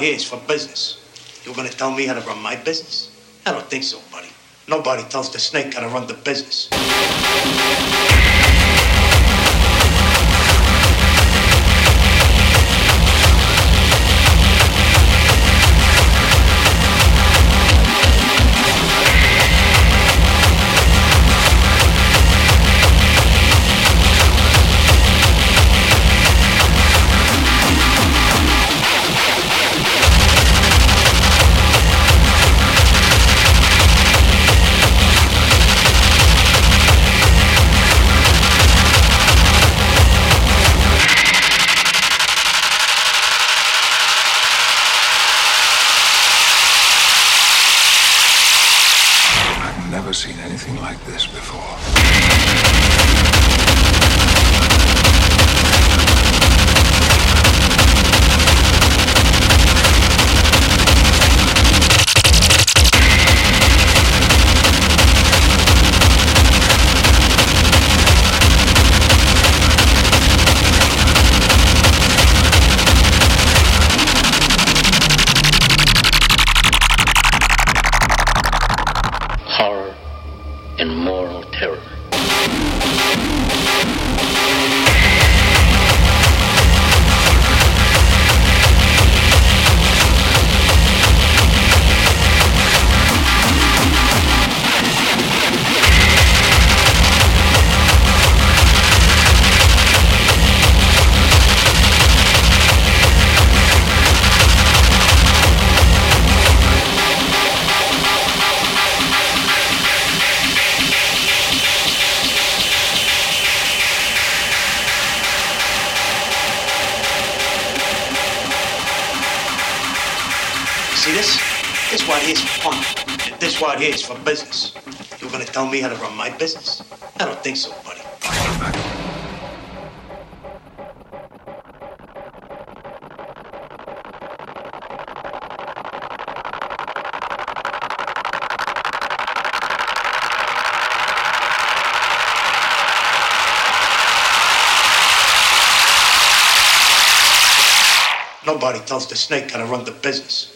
this one here's for business. You're gonna tell me how to run my business? I don't think so, buddy. Nobody tells the snake how to run the business. Tell me how to run my business? I don't think so, buddy. Nobody tells the snake how to run the business.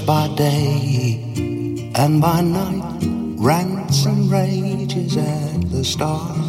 By day, and by night rants and rages at the stars.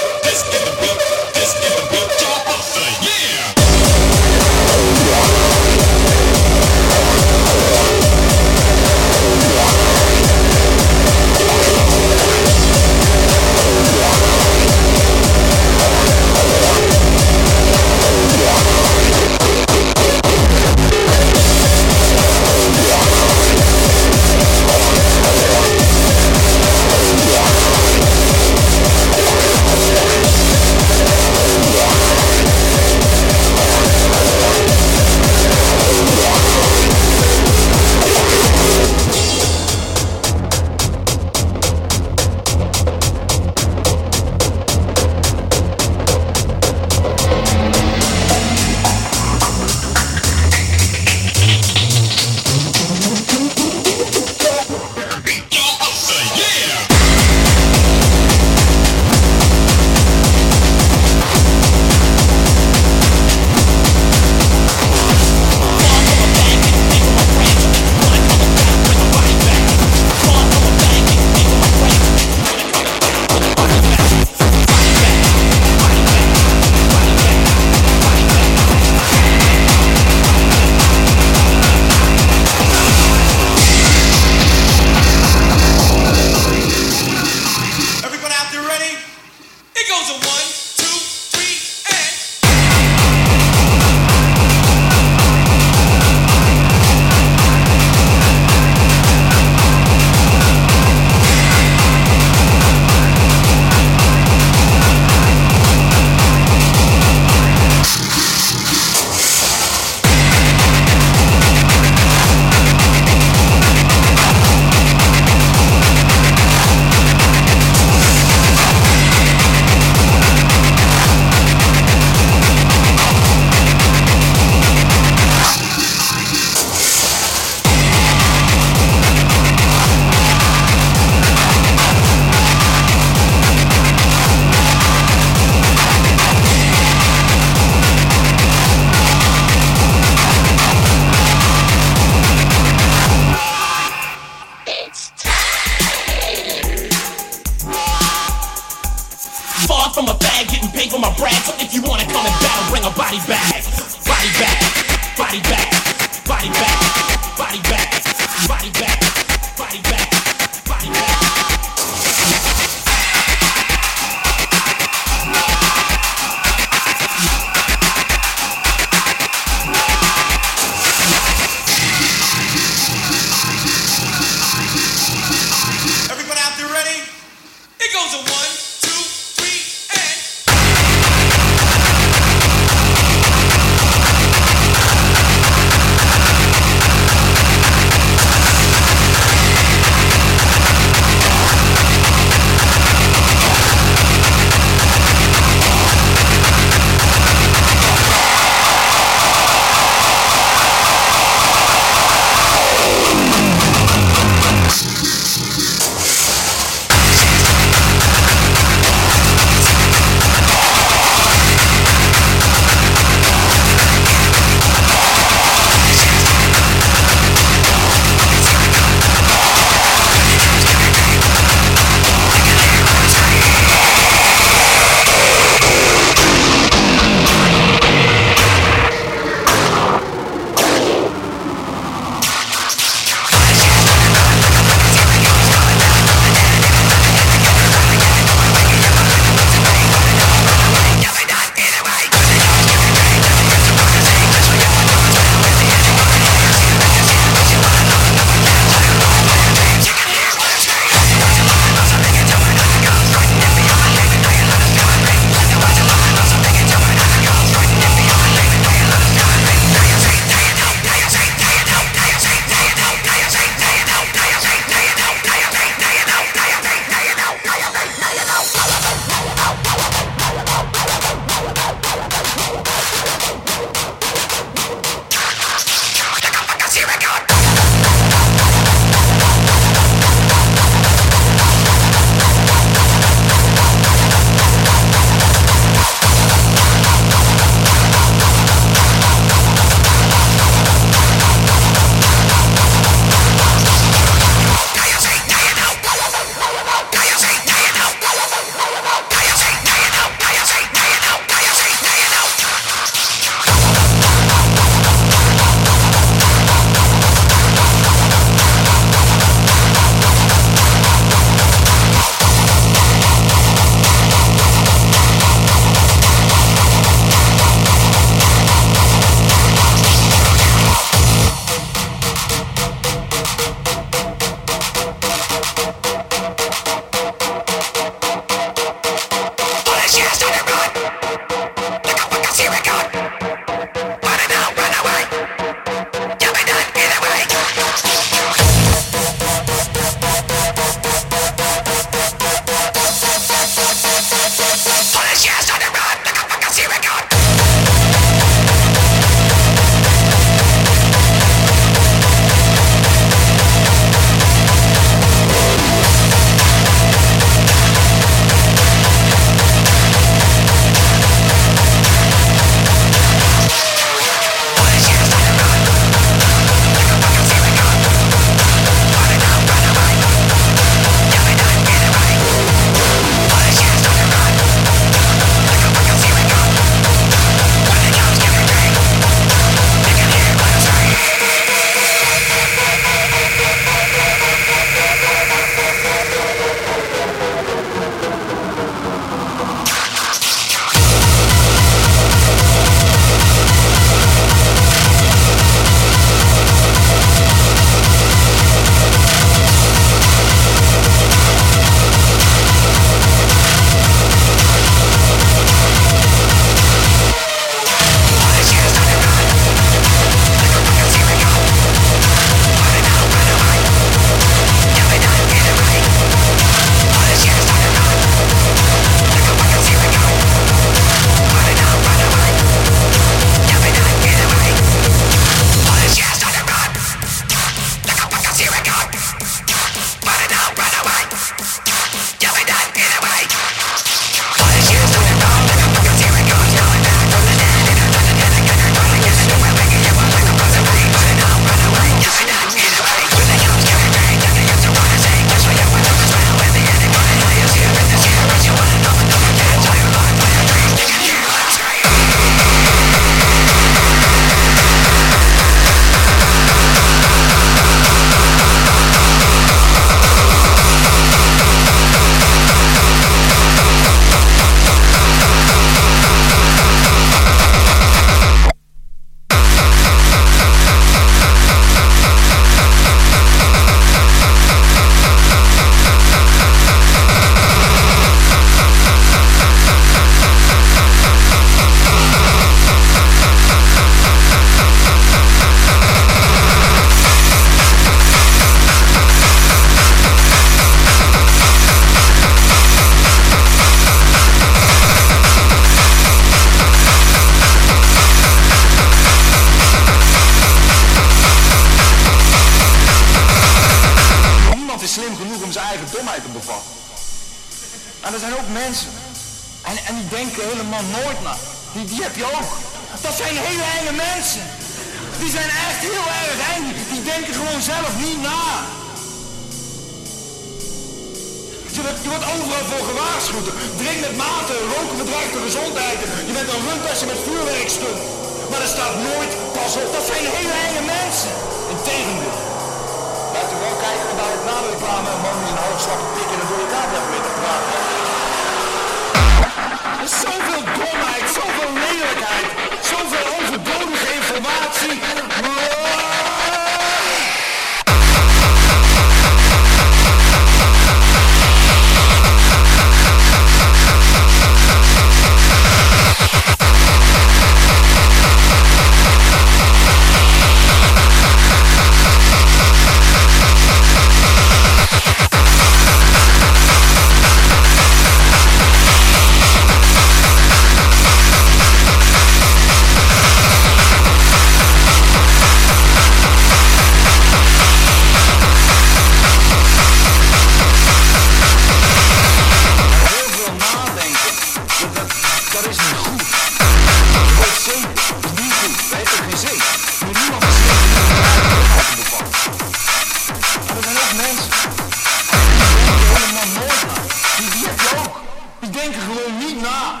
Die denken gewoon niet na.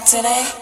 Cock today?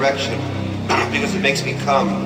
Erection, because it makes me come.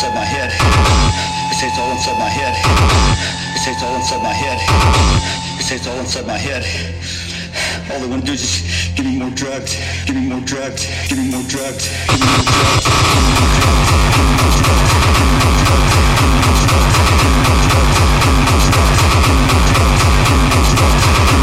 Inside my head. Say it's all inside my head. Say it's all inside my head. Say it's all inside my head. All they want to do is just give me more drugs, give me more drugs, give me more drugs, give me more drugs. Bitch,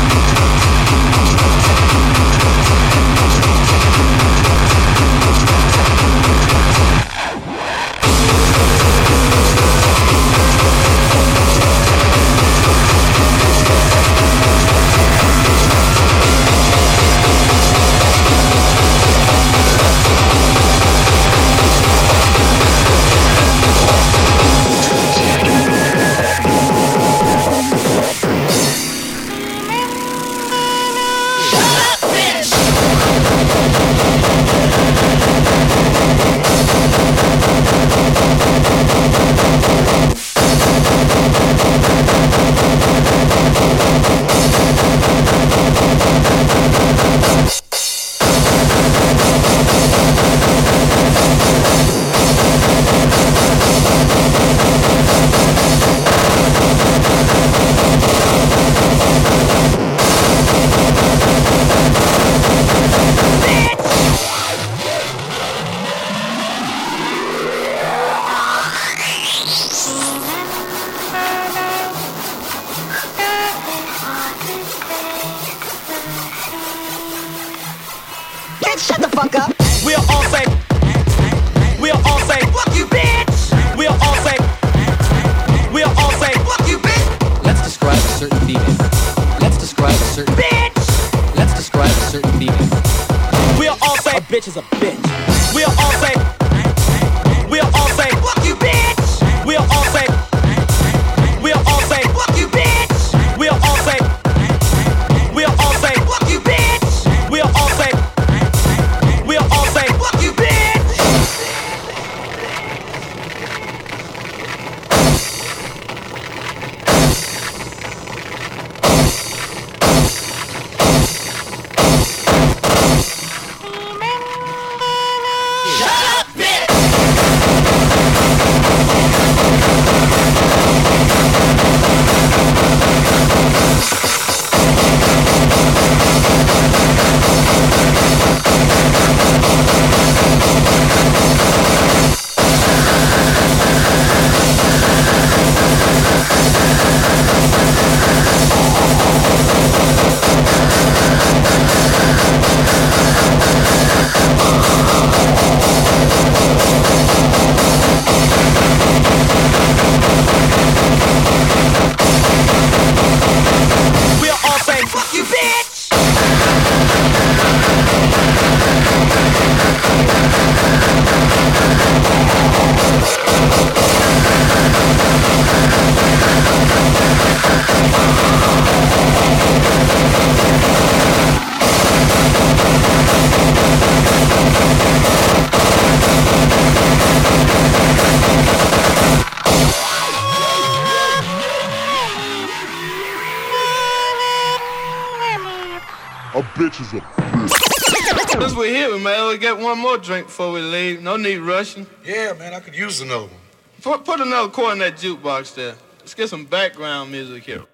one more drink before we leave. No need rushing. Yeah, man, I could use another one. Put, put another quarter in that jukebox there. Let's get some background music here.